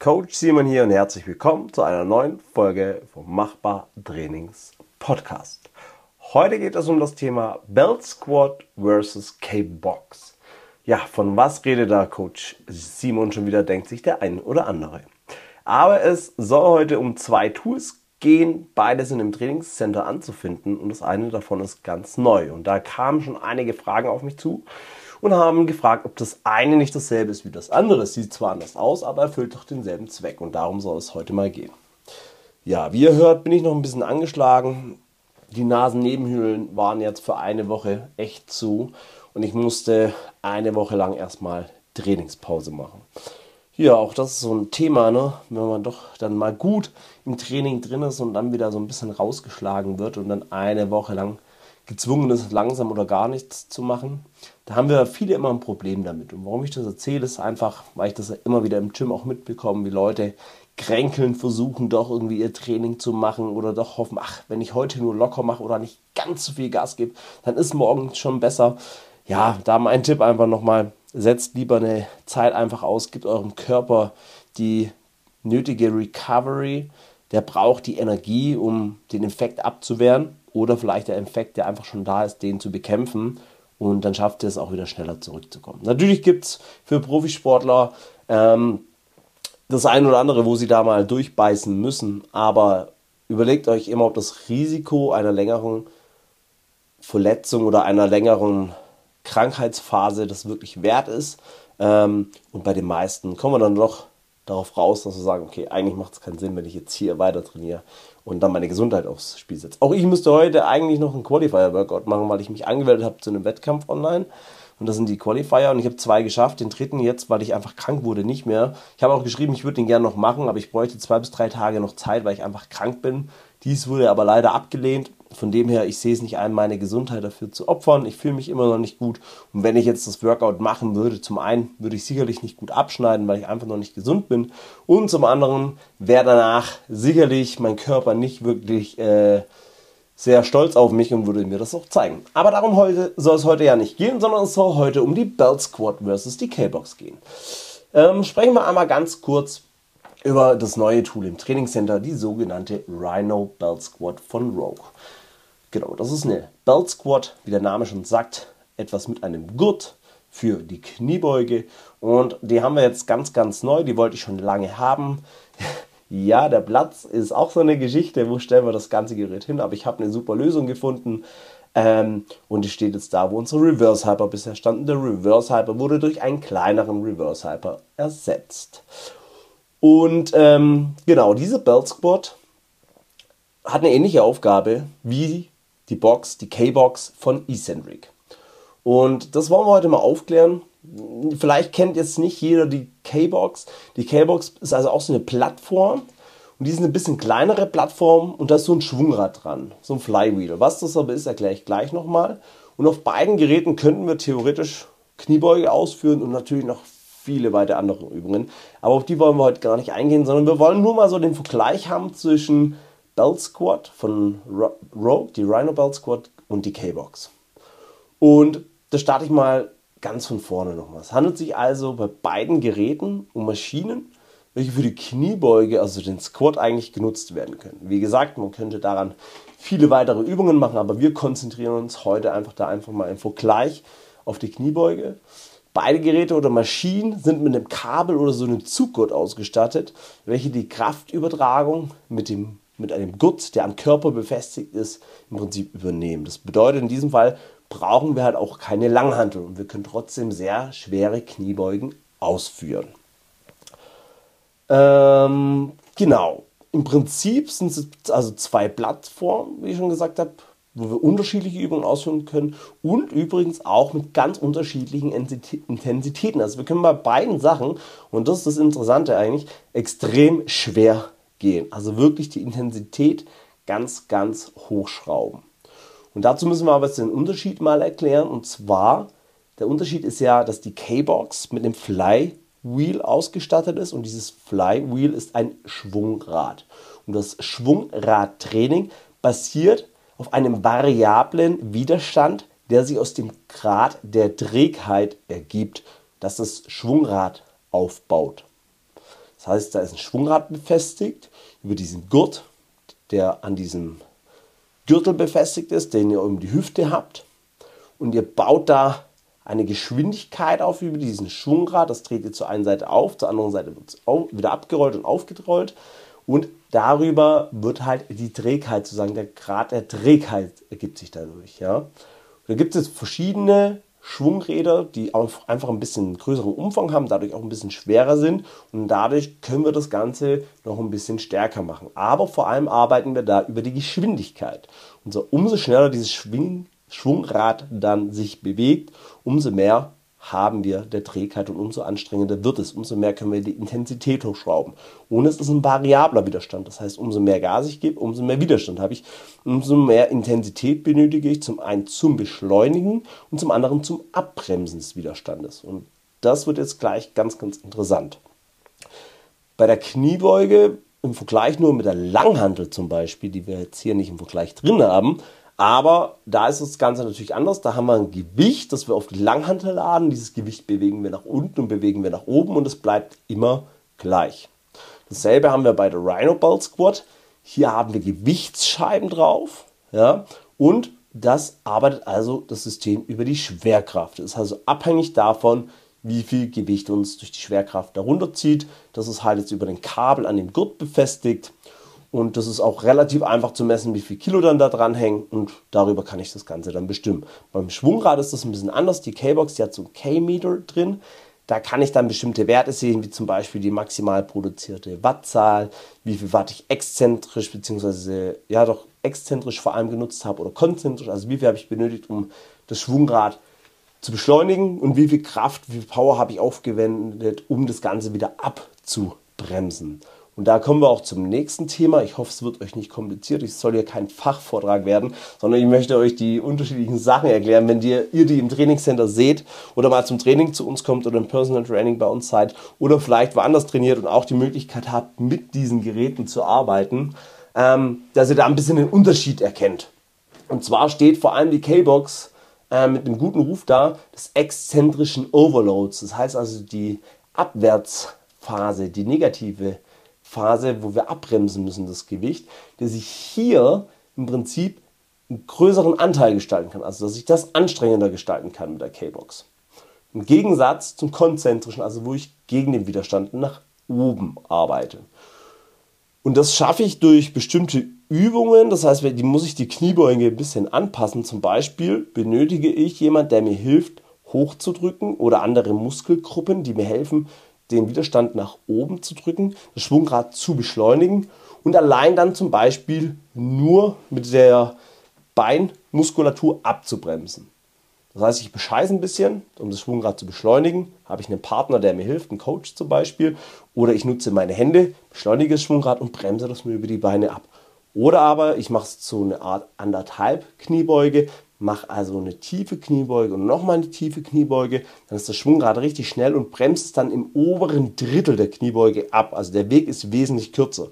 Coach Simon hier und herzlich willkommen zu einer neuen Folge vom Machbar Trainings Podcast. Heute geht es um das Thema Belt Squat versus K-Box. Ja, von was redet da Coach Simon schon wieder, denkt sich der eine oder andere. Aber es soll heute um zwei Tools gehen. Beide sind im Trainingscenter anzufinden und das eine davon ist ganz neu. Und da kamen schon einige Fragen auf mich zu und haben gefragt, ob das eine nicht dasselbe ist wie das andere. Es sieht zwar anders aus, aber erfüllt doch denselben Zweck und darum soll es heute mal gehen. Ja, wie ihr hört, bin ich noch ein bisschen angeschlagen. Die Nasennebenhöhlen waren jetzt für eine Woche echt zu und ich musste eine Woche lang erstmal Trainingspause machen. Ja, auch das ist so ein Thema, ne? wenn man doch dann mal gut im Training drin ist und dann wieder so ein bisschen rausgeschlagen wird und dann eine Woche lang gezwungen ist, langsam oder gar nichts zu machen. Da haben wir viele immer ein Problem damit. Und warum ich das erzähle, ist einfach, weil ich das immer wieder im Gym auch mitbekomme, wie Leute kränkeln versuchen, doch irgendwie ihr Training zu machen oder doch hoffen, ach, wenn ich heute nur locker mache oder nicht ganz so viel Gas gebe, dann ist morgen schon besser. Ja, da mein Tipp einfach nochmal, setzt lieber eine Zeit einfach aus, gibt eurem Körper die nötige Recovery. Der braucht die Energie, um den Infekt abzuwehren oder vielleicht der Infekt, der einfach schon da ist, den zu bekämpfen und dann schafft ihr es auch wieder schneller zurückzukommen. Natürlich gibt es für Profisportler ähm, das ein oder andere, wo sie da mal durchbeißen müssen, aber überlegt euch immer, ob das Risiko einer längeren Verletzung oder einer längeren Krankheitsphase das wirklich wert ist. Ähm, und bei den meisten kommen wir dann doch darauf raus, dass wir sagen, okay, eigentlich macht es keinen Sinn, wenn ich jetzt hier weiter trainiere und dann meine Gesundheit aufs Spiel setze. Auch ich müsste heute eigentlich noch einen Qualifier-Workout machen, weil ich mich angemeldet habe zu einem Wettkampf online. Und das sind die Qualifier und ich habe zwei geschafft, den dritten jetzt, weil ich einfach krank wurde, nicht mehr. Ich habe auch geschrieben, ich würde den gerne noch machen, aber ich bräuchte zwei bis drei Tage noch Zeit, weil ich einfach krank bin. Dies wurde aber leider abgelehnt. Von dem her, ich sehe es nicht ein, meine Gesundheit dafür zu opfern. Ich fühle mich immer noch nicht gut. Und wenn ich jetzt das Workout machen würde, zum einen würde ich sicherlich nicht gut abschneiden, weil ich einfach noch nicht gesund bin. Und zum anderen wäre danach sicherlich mein Körper nicht wirklich äh, sehr stolz auf mich und würde mir das auch zeigen. Aber darum heute, soll es heute ja nicht gehen, sondern es soll heute um die Belt Squad versus die K-Box gehen. Ähm, sprechen wir einmal ganz kurz über das neue Tool im Trainingscenter, die sogenannte Rhino Belt Squad von Rogue. Genau, das ist eine Belt Squad, wie der Name schon sagt, etwas mit einem Gurt für die Kniebeuge und die haben wir jetzt ganz, ganz neu, die wollte ich schon lange haben. ja, der Platz ist auch so eine Geschichte, wo stellen wir das ganze Gerät hin, aber ich habe eine super Lösung gefunden. Ähm, und die steht jetzt da, wo unsere Reverse Hyper bisher standen. Der Reverse Hyper wurde durch einen kleineren Reverse Hyper ersetzt. Und ähm, genau, diese Belt Squad hat eine ähnliche Aufgabe wie die Box, die K-Box von Eccentric. Und das wollen wir heute mal aufklären. Vielleicht kennt jetzt nicht jeder die K-Box. Die K-Box ist also auch so eine Plattform. Und die ist eine bisschen kleinere Plattform und da ist so ein Schwungrad dran, so ein Flywheel. Was das aber ist, erkläre ich gleich nochmal. Und auf beiden Geräten könnten wir theoretisch Kniebeuge ausführen und natürlich noch viele weitere andere Übungen. Aber auf die wollen wir heute gar nicht eingehen, sondern wir wollen nur mal so den Vergleich haben zwischen Belt Squad von Rogue, die Rhino Belt Squad und die K-Box. Und da starte ich mal ganz von vorne nochmal. Es handelt sich also bei beiden Geräten um Maschinen, welche für die Kniebeuge, also den Squat, eigentlich genutzt werden können. Wie gesagt, man könnte daran viele weitere Übungen machen, aber wir konzentrieren uns heute einfach da einfach mal im Vergleich auf die Kniebeuge. Beide Geräte oder Maschinen sind mit einem Kabel oder so einem Zuggurt ausgestattet, welche die Kraftübertragung mit, dem, mit einem Gurt, der am Körper befestigt ist, im Prinzip übernehmen. Das bedeutet in diesem Fall brauchen wir halt auch keine Langhantel und wir können trotzdem sehr schwere Kniebeugen ausführen. Ähm, genau. Im Prinzip sind es also zwei Plattformen, wie ich schon gesagt habe, wo wir unterschiedliche Übungen ausführen können und übrigens auch mit ganz unterschiedlichen Intensitäten. Also wir können bei beiden Sachen, und das ist das Interessante eigentlich, extrem schwer gehen. Also wirklich die Intensität ganz, ganz hochschrauben. Und dazu müssen wir aber jetzt den Unterschied mal erklären. Und zwar, der Unterschied ist ja, dass die K-Box mit dem Flywheel ausgestattet ist und dieses Flywheel ist ein Schwungrad. Und das Schwungradtraining basiert auf einem variablen Widerstand, der sich aus dem Grad der Trägheit ergibt, das das Schwungrad aufbaut. Das heißt, da ist ein Schwungrad befestigt über diesen Gurt, der an diesem Gürtel befestigt ist, den ihr um die Hüfte habt. Und ihr baut da eine Geschwindigkeit auf über diesen Schwungrad. Das dreht ihr zur einen Seite auf, zur anderen Seite wird es wieder abgerollt und aufgerollt. Und darüber wird halt die Trägheit, sozusagen der Grad der Trägheit ergibt sich dadurch. Ja. Da gibt es verschiedene Schwungräder, die einfach ein bisschen größeren Umfang haben, dadurch auch ein bisschen schwerer sind und dadurch können wir das Ganze noch ein bisschen stärker machen. Aber vor allem arbeiten wir da über die Geschwindigkeit. Und so umso schneller dieses Schwing Schwungrad dann sich bewegt, umso mehr haben wir der Trägheit und umso anstrengender wird es, umso mehr können wir die Intensität hochschrauben. Und es ist ein variabler Widerstand, das heißt, umso mehr Gas ich gebe, umso mehr Widerstand habe ich, umso mehr Intensität benötige ich zum einen zum Beschleunigen und zum anderen zum Abbremsen des Widerstandes. Und das wird jetzt gleich ganz, ganz interessant. Bei der Kniebeuge im Vergleich nur mit der Langhantel zum Beispiel, die wir jetzt hier nicht im Vergleich drin haben, aber da ist das Ganze natürlich anders. Da haben wir ein Gewicht, das wir auf die Langhantel laden. Dieses Gewicht bewegen wir nach unten und bewegen wir nach oben und es bleibt immer gleich. Dasselbe haben wir bei der Rhino Ball Squat. Hier haben wir Gewichtsscheiben drauf. Ja, und das arbeitet also das System über die Schwerkraft. Das ist also abhängig davon, wie viel Gewicht uns durch die Schwerkraft darunter zieht. Das ist halt jetzt über den Kabel an dem Gurt befestigt. Und das ist auch relativ einfach zu messen, wie viel Kilo dann da dran hängen. Und darüber kann ich das Ganze dann bestimmen. Beim Schwungrad ist das ein bisschen anders. Die K-Box, hat so ein K-Meter drin. Da kann ich dann bestimmte Werte sehen, wie zum Beispiel die maximal produzierte Wattzahl, wie viel Watt ich exzentrisch, beziehungsweise ja doch exzentrisch vor allem genutzt habe oder konzentrisch, also wie viel habe ich benötigt, um das Schwungrad zu beschleunigen und wie viel Kraft, wie viel Power habe ich aufgewendet, um das Ganze wieder abzubremsen. Und da kommen wir auch zum nächsten Thema. Ich hoffe, es wird euch nicht kompliziert. Es soll hier kein Fachvortrag werden, sondern ich möchte euch die unterschiedlichen Sachen erklären. Wenn ihr, ihr die im Trainingscenter seht oder mal zum Training zu uns kommt oder im Personal Training bei uns seid oder vielleicht woanders trainiert und auch die Möglichkeit habt, mit diesen Geräten zu arbeiten, ähm, dass ihr da ein bisschen den Unterschied erkennt. Und zwar steht vor allem die K-Box äh, mit einem guten Ruf da des exzentrischen Overloads. Das heißt also die Abwärtsphase, die negative Phase, wo wir abbremsen müssen, das Gewicht, der sich hier im Prinzip einen größeren Anteil gestalten kann, also dass ich das anstrengender gestalten kann mit der K-Box. Im Gegensatz zum konzentrischen, also wo ich gegen den Widerstand nach oben arbeite. Und das schaffe ich durch bestimmte Übungen, das heißt, die muss ich die Kniebeuge ein bisschen anpassen. Zum Beispiel benötige ich jemanden, der mir hilft, hochzudrücken oder andere Muskelgruppen, die mir helfen, den Widerstand nach oben zu drücken, das Schwungrad zu beschleunigen und allein dann zum Beispiel nur mit der Beinmuskulatur abzubremsen. Das heißt, ich bescheiße ein bisschen, um das Schwungrad zu beschleunigen. Habe ich einen Partner, der mir hilft, einen Coach zum Beispiel. Oder ich nutze meine Hände, beschleunige das Schwungrad und bremse das nur über die Beine ab. Oder aber ich mache es zu einer Art anderthalb Kniebeuge, mach also eine tiefe Kniebeuge und nochmal eine tiefe Kniebeuge, dann ist das Schwungrad richtig schnell und bremst es dann im oberen Drittel der Kniebeuge ab. Also der Weg ist wesentlich kürzer.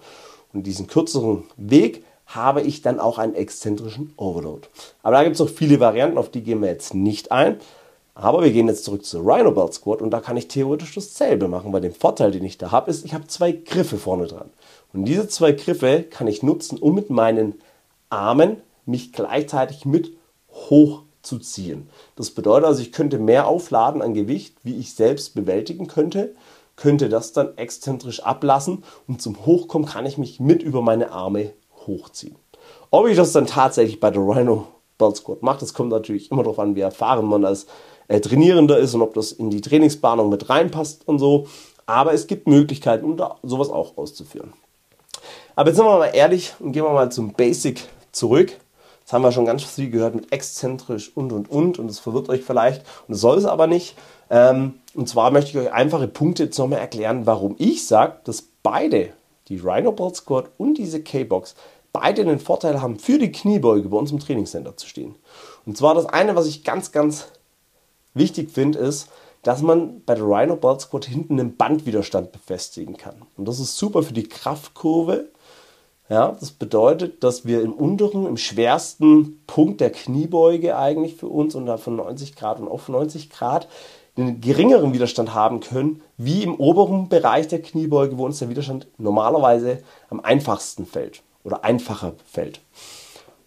Und diesen kürzeren Weg habe ich dann auch einen exzentrischen Overload. Aber da gibt es noch viele Varianten, auf die gehen wir jetzt nicht ein. Aber wir gehen jetzt zurück zur Rhino Belt Squat und da kann ich theoretisch dasselbe machen, weil der Vorteil, den ich da habe, ist, ich habe zwei Griffe vorne dran. Und diese zwei Griffe kann ich nutzen, um mit meinen Armen mich gleichzeitig mit hochzuziehen. Das bedeutet also, ich könnte mehr aufladen an Gewicht, wie ich selbst bewältigen könnte, könnte das dann exzentrisch ablassen und zum Hochkommen kann ich mich mit über meine Arme hochziehen. Ob ich das dann tatsächlich bei der Rhino Belt Squat mache, das kommt natürlich immer darauf an, wie erfahren man als äh, Trainierender ist und ob das in die Trainingsplanung mit reinpasst und so. Aber es gibt Möglichkeiten, um da sowas auch auszuführen. Aber jetzt sind wir mal ehrlich und gehen wir mal zum Basic zurück. Das haben wir schon ganz viel gehört mit exzentrisch und und und und das verwirrt euch vielleicht und das soll es aber nicht. Ähm, und zwar möchte ich euch einfache Punkte jetzt nochmal erklären, warum ich sage, dass beide, die Rhino Bolt Squat und diese K-Box, beide den Vorteil haben, für die Kniebeuge bei uns im Trainingscenter zu stehen. Und zwar das eine, was ich ganz, ganz wichtig finde, ist, dass man bei der Rhino Bolt Squat hinten einen Bandwiderstand befestigen kann. Und das ist super für die Kraftkurve ja, das bedeutet, dass wir im unteren, im schwersten Punkt der Kniebeuge eigentlich für uns und von 90 Grad und auf 90 Grad einen geringeren Widerstand haben können, wie im oberen Bereich der Kniebeuge, wo uns der Widerstand normalerweise am einfachsten fällt oder einfacher fällt.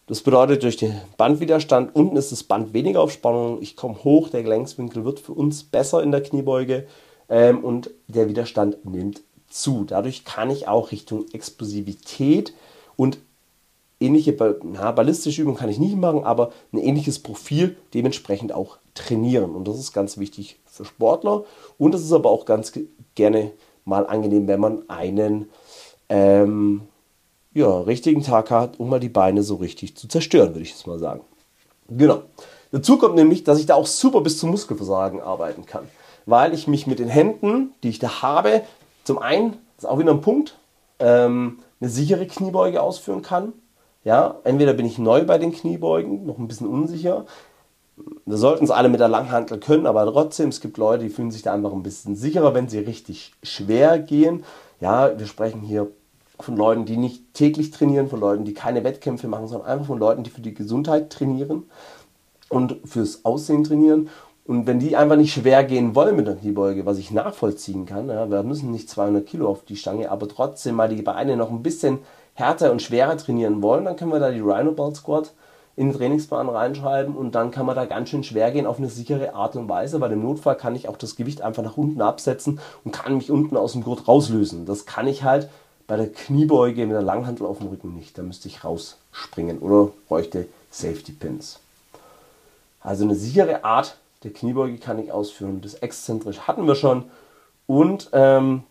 Das bedeutet, durch den Bandwiderstand unten ist das Band weniger auf Spannung, ich komme hoch, der Gelenkswinkel wird für uns besser in der Kniebeuge ähm, und der Widerstand nimmt zu. Dadurch kann ich auch Richtung Explosivität und ähnliche na, ballistische Übungen kann ich nicht machen, aber ein ähnliches Profil dementsprechend auch trainieren. Und das ist ganz wichtig für Sportler. Und das ist aber auch ganz gerne mal angenehm, wenn man einen ähm, ja, richtigen Tag hat, um mal die Beine so richtig zu zerstören, würde ich jetzt mal sagen. Genau. Dazu kommt nämlich, dass ich da auch super bis zum Muskelversagen arbeiten kann. Weil ich mich mit den Händen, die ich da habe, zum einen, das ist auch wieder ein Punkt, ähm, eine sichere Kniebeuge ausführen kann. Ja, entweder bin ich neu bei den Kniebeugen, noch ein bisschen unsicher. Wir sollten es alle mit der Langhantel können, aber trotzdem, es gibt Leute, die fühlen sich da einfach ein bisschen sicherer, wenn sie richtig schwer gehen. Ja, wir sprechen hier von Leuten, die nicht täglich trainieren, von Leuten, die keine Wettkämpfe machen, sondern einfach von Leuten, die für die Gesundheit trainieren und fürs Aussehen trainieren. Und wenn die einfach nicht schwer gehen wollen mit der Kniebeuge, was ich nachvollziehen kann, ja, wir müssen nicht 200 Kilo auf die Stange, aber trotzdem mal die Beine noch ein bisschen härter und schwerer trainieren wollen, dann können wir da die Rhino Ball Squat in den Trainingsplan reinschreiben und dann kann man da ganz schön schwer gehen auf eine sichere Art und Weise. Weil im Notfall kann ich auch das Gewicht einfach nach unten absetzen und kann mich unten aus dem Gurt rauslösen. Das kann ich halt bei der Kniebeuge mit der Langhantel auf dem Rücken nicht. Da müsste ich rausspringen oder bräuchte Safety Pins. Also eine sichere Art der Kniebeuge kann ich ausführen. Das exzentrisch hatten wir schon. Und ähm,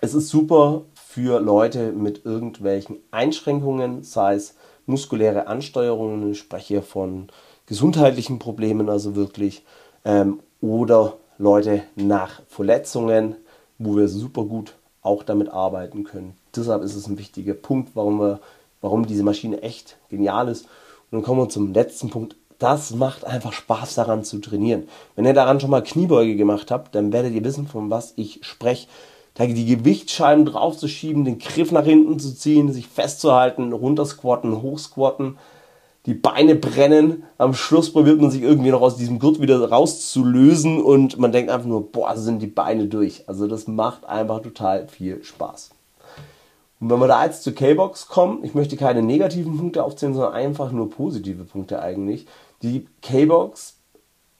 es ist super für Leute mit irgendwelchen Einschränkungen, sei es muskuläre Ansteuerungen, ich spreche von gesundheitlichen Problemen, also wirklich, ähm, oder Leute nach Verletzungen, wo wir super gut auch damit arbeiten können. Deshalb ist es ein wichtiger Punkt, warum, wir, warum diese Maschine echt genial ist. Und dann kommen wir zum letzten Punkt. Das macht einfach Spaß daran zu trainieren. Wenn ihr daran schon mal Kniebeuge gemacht habt, dann werdet ihr wissen, von was ich spreche die Gewichtsscheiben draufzuschieben, den Griff nach hinten zu ziehen, sich festzuhalten, runtersquatten, hochsquatten, die Beine brennen. Am Schluss probiert man sich irgendwie noch aus diesem Gurt wieder rauszulösen und man denkt einfach nur, boah, sind die Beine durch. Also das macht einfach total viel Spaß. Und wenn wir da jetzt zur K-Box kommen, ich möchte keine negativen Punkte aufzählen, sondern einfach nur positive Punkte eigentlich. Die K-Box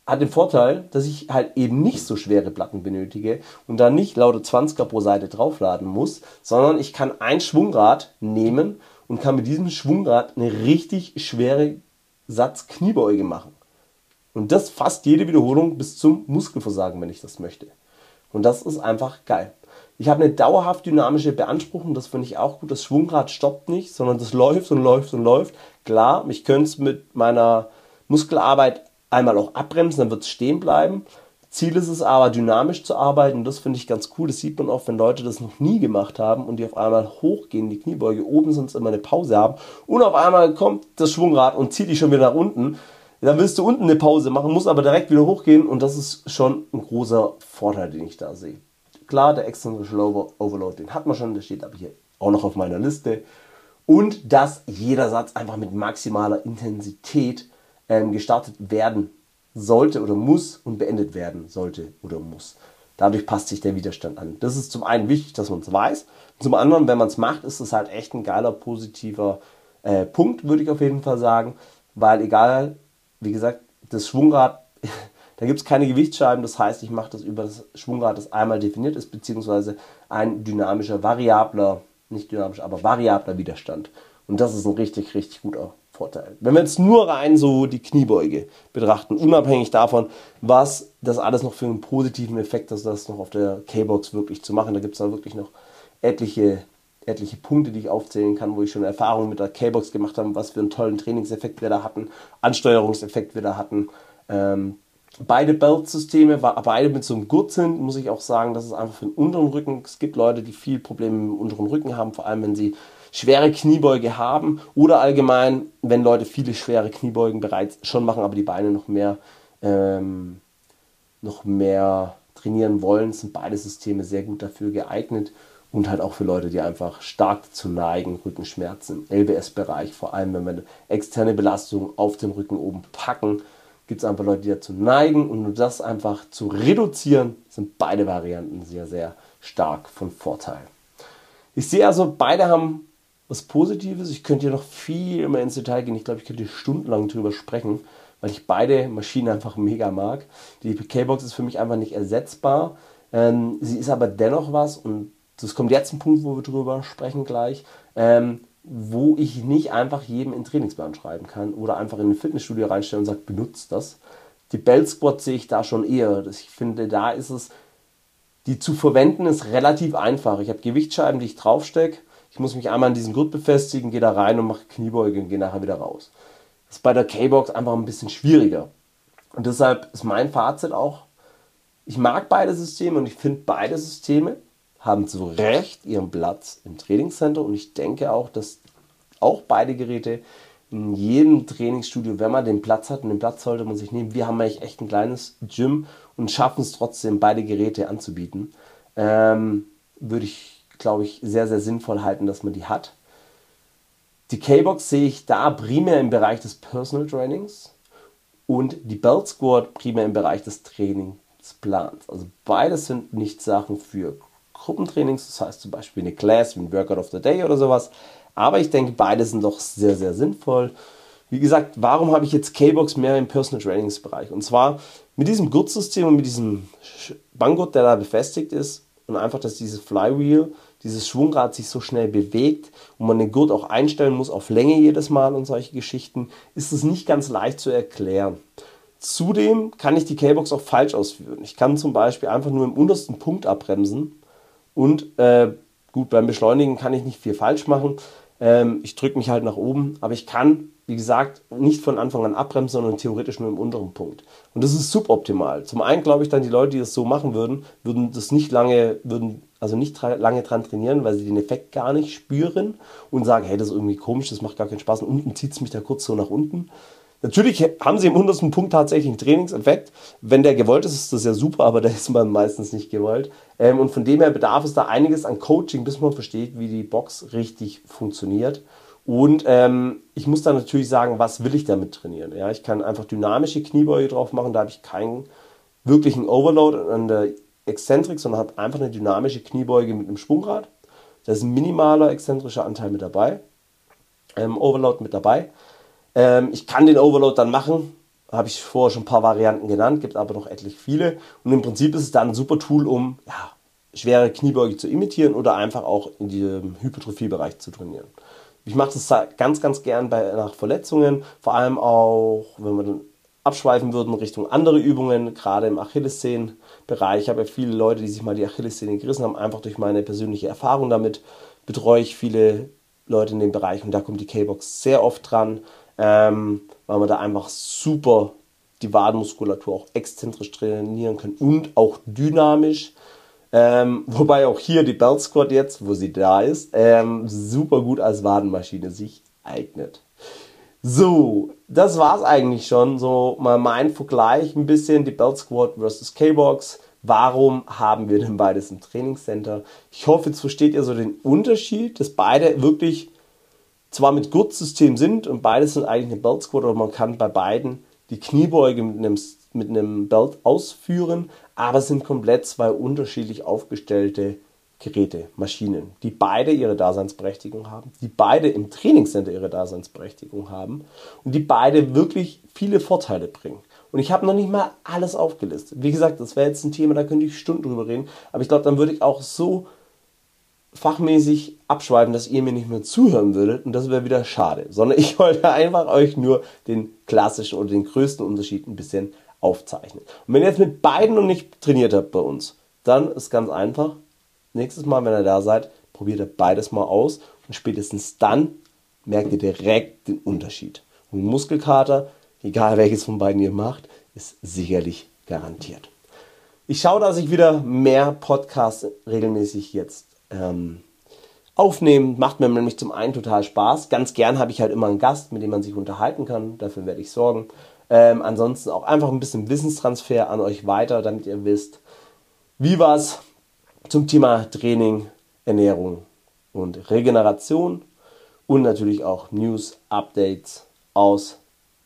hat den Vorteil, dass ich halt eben nicht so schwere Platten benötige und dann nicht lauter 20er pro Seite draufladen muss, sondern ich kann ein Schwungrad nehmen und kann mit diesem Schwungrad eine richtig schwere Satz Kniebeuge machen. Und das fast jede Wiederholung bis zum Muskelversagen, wenn ich das möchte. Und das ist einfach geil. Ich habe eine dauerhaft dynamische Beanspruchung, das finde ich auch gut. Das Schwungrad stoppt nicht, sondern das läuft und läuft und läuft. Klar, ich könnte es mit meiner Muskelarbeit einmal auch abbremsen, dann wird es stehen bleiben. Ziel ist es aber, dynamisch zu arbeiten. Und das finde ich ganz cool. Das sieht man oft, wenn Leute das noch nie gemacht haben und die auf einmal hochgehen, die Kniebeuge, oben sonst immer eine Pause haben. Und auf einmal kommt das Schwungrad und zieht dich schon wieder nach unten. Dann willst du unten eine Pause machen, musst aber direkt wieder hochgehen. Und das ist schon ein großer Vorteil, den ich da sehe. Klar, der exzentrische Overload, den hat man schon. Der steht aber hier auch noch auf meiner Liste. Und dass jeder Satz einfach mit maximaler Intensität ähm, gestartet werden sollte oder muss und beendet werden sollte oder muss. Dadurch passt sich der Widerstand an. Das ist zum einen wichtig, dass man es weiß. Zum anderen, wenn man es macht, ist es halt echt ein geiler, positiver äh, Punkt, würde ich auf jeden Fall sagen. Weil egal, wie gesagt, das Schwungrad, da gibt es keine Gewichtsscheiben. Das heißt, ich mache das über das Schwungrad, das einmal definiert ist, beziehungsweise ein dynamischer, variabler, nicht dynamischer, aber variabler Widerstand. Und das ist ein richtig, richtig guter Vorteil. Wenn wir jetzt nur rein so die Kniebeuge betrachten, unabhängig davon, was das alles noch für einen positiven Effekt hat, das noch auf der K-Box wirklich zu machen, da gibt es da wirklich noch etliche, etliche Punkte, die ich aufzählen kann, wo ich schon Erfahrungen mit der K-Box gemacht habe, was für einen tollen Trainingseffekt wir da hatten, Ansteuerungseffekt wir da hatten. Ähm, beide Belt-Systeme, beide mit so einem Gurt sind, muss ich auch sagen, das ist einfach für den unteren Rücken. Es gibt Leute, die viel Probleme mit dem unteren Rücken haben, vor allem wenn sie schwere Kniebeuge haben oder allgemein, wenn Leute viele schwere Kniebeugen bereits schon machen, aber die Beine noch mehr, ähm, noch mehr trainieren wollen, sind beide Systeme sehr gut dafür geeignet und halt auch für Leute, die einfach stark dazu neigen, Rückenschmerzen im LBS-Bereich, vor allem wenn wir externe Belastungen auf den Rücken oben packen, gibt es einfach Leute, die dazu neigen. Und um das einfach zu reduzieren, sind beide Varianten sehr, sehr stark von Vorteil. Ich sehe also, beide haben was Positives. Ich könnte hier noch viel mehr ins Detail gehen. Ich glaube, ich könnte stundenlang drüber sprechen, weil ich beide Maschinen einfach mega mag. Die K-Box ist für mich einfach nicht ersetzbar. Ähm, sie ist aber dennoch was, und das kommt jetzt ein Punkt, wo wir drüber sprechen gleich, ähm, wo ich nicht einfach jedem in Trainingsplan schreiben kann oder einfach in ein Fitnessstudio reinstellen und sage, benutzt das. Die Bell Squat sehe ich da schon eher. Ich finde, da ist es, die zu verwenden ist relativ einfach. Ich habe Gewichtsscheiben, die ich draufstecke. Ich muss mich einmal an diesen Gurt befestigen, gehe da rein und mache Kniebeuge und gehe nachher wieder raus. Das ist bei der K-Box einfach ein bisschen schwieriger. Und deshalb ist mein Fazit auch, ich mag beide Systeme und ich finde beide Systeme haben zu Recht ihren Platz im Trainingscenter und ich denke auch, dass auch beide Geräte in jedem Trainingsstudio, wenn man den Platz hat, und den Platz sollte man sich nehmen. Wir haben eigentlich echt ein kleines Gym und schaffen es trotzdem, beide Geräte anzubieten. Ähm, würde ich, glaube ich, sehr, sehr sinnvoll halten, dass man die hat. Die K-Box sehe ich da primär im Bereich des Personal Trainings und die Belt Squad primär im Bereich des Trainingsplans. Also beides sind nicht Sachen für Gruppentrainings, das heißt zum Beispiel eine Class wie ein Workout of the Day oder sowas. Aber ich denke, beide sind doch sehr, sehr sinnvoll. Wie gesagt, warum habe ich jetzt K-Box mehr im Personal Trainings Bereich? Und zwar mit diesem Gurtsystem und mit diesem Banggurt, der da befestigt ist und einfach, dass dieses Flywheel, dieses Schwungrad sich so schnell bewegt und man den Gurt auch einstellen muss auf Länge jedes Mal und solche Geschichten, ist es nicht ganz leicht zu erklären. Zudem kann ich die K-Box auch falsch ausführen. Ich kann zum Beispiel einfach nur im untersten Punkt abbremsen und äh, gut, beim Beschleunigen kann ich nicht viel falsch machen. Ähm, ich drücke mich halt nach oben, aber ich kann, wie gesagt, nicht von Anfang an abbremsen, sondern theoretisch nur im unteren Punkt. Und das ist suboptimal. Zum einen glaube ich dann, die Leute, die das so machen würden, würden das nicht lange, würden also nicht lange dran trainieren, weil sie den Effekt gar nicht spüren und sagen, hey, das ist irgendwie komisch, das macht gar keinen Spaß. Und unten zieht es mich da kurz so nach unten. Natürlich haben sie im untersten Punkt tatsächlich einen Trainingseffekt. Wenn der gewollt ist, ist das ja super, aber der ist man meistens nicht gewollt. Ähm, und von dem her bedarf es da einiges an Coaching, bis man versteht, wie die Box richtig funktioniert. Und ähm, ich muss dann natürlich sagen, was will ich damit trainieren? Ja, ich kann einfach dynamische Kniebeuge drauf machen, da habe ich keinen wirklichen Overload an der Exzentrik, sondern habe einfach eine dynamische Kniebeuge mit einem Schwungrad. Da ist ein minimaler exzentrischer Anteil mit dabei, ähm, Overload mit dabei. Ähm, ich kann den Overload dann machen, habe ich vorher schon ein paar Varianten genannt, gibt aber noch etlich viele. Und im Prinzip ist es dann ein super Tool, um ja, schwere Kniebeuge zu imitieren oder einfach auch in den Hypertrophiebereich zu trainieren. Ich mache das ganz, ganz gern bei, nach Verletzungen, vor allem auch, wenn wir dann abschweifen würden Richtung andere Übungen, gerade im Achillessehnenbereich. Ich habe ja viele Leute, die sich mal die Achillessehne gerissen haben, einfach durch meine persönliche Erfahrung damit betreue ich viele Leute in dem Bereich und da kommt die K-Box sehr oft dran ähm, weil man da einfach super die Wadenmuskulatur auch exzentrisch trainieren kann und auch dynamisch. Ähm, wobei auch hier die Belt Squat jetzt, wo sie da ist, ähm, super gut als Wadenmaschine sich eignet. So, das war's eigentlich schon. So mal mein Vergleich ein bisschen die Belt Squat versus K-Box. Warum haben wir denn beides im Trainingscenter? Ich hoffe, jetzt versteht ihr so den Unterschied, dass beide wirklich zwar mit Gurtsystem sind und beides sind eigentlich eine Belt Squat, aber man kann bei beiden die Kniebeuge mit einem, mit einem Belt ausführen, aber es sind komplett zwei unterschiedlich aufgestellte Geräte, Maschinen, die beide ihre Daseinsberechtigung haben, die beide im Trainingscenter ihre Daseinsberechtigung haben und die beide wirklich viele Vorteile bringen. Und ich habe noch nicht mal alles aufgelistet. Wie gesagt, das wäre jetzt ein Thema, da könnte ich Stunden drüber reden, aber ich glaube, dann würde ich auch so fachmäßig abschweifen, dass ihr mir nicht mehr zuhören würdet und das wäre wieder schade, sondern ich wollte einfach euch nur den klassischen oder den größten Unterschied ein bisschen aufzeichnen. Und wenn ihr jetzt mit beiden noch nicht trainiert habt bei uns, dann ist ganz einfach. Nächstes Mal, wenn ihr da seid, probiert ihr beides mal aus und spätestens dann merkt ihr direkt den Unterschied. Und Muskelkater, egal welches von beiden ihr macht, ist sicherlich garantiert. Ich schaue, dass ich wieder mehr Podcasts regelmäßig jetzt ähm, aufnehmen. Macht mir nämlich zum einen total Spaß. Ganz gern habe ich halt immer einen Gast, mit dem man sich unterhalten kann. Dafür werde ich sorgen. Ähm, ansonsten auch einfach ein bisschen Wissenstransfer an euch weiter, damit ihr wisst, wie was zum Thema Training, Ernährung und Regeneration und natürlich auch News, Updates aus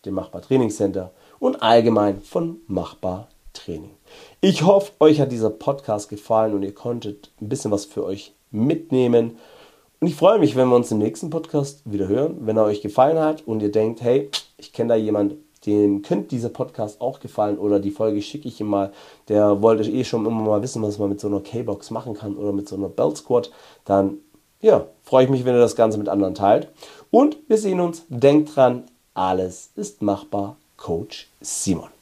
dem Machbar Trainingscenter und allgemein von Machbar Training. Ich hoffe, euch hat dieser Podcast gefallen und ihr konntet ein bisschen was für euch mitnehmen. Und ich freue mich, wenn wir uns im nächsten Podcast wieder hören. Wenn er euch gefallen hat und ihr denkt, hey, ich kenne da jemanden, dem könnte dieser Podcast auch gefallen oder die Folge schicke ich ihm mal, der wollte eh schon immer mal wissen, was man mit so einer K-Box machen kann oder mit so einer Belt Squat, dann ja, freue ich mich, wenn ihr das Ganze mit anderen teilt. Und wir sehen uns. Denkt dran, alles ist machbar. Coach Simon.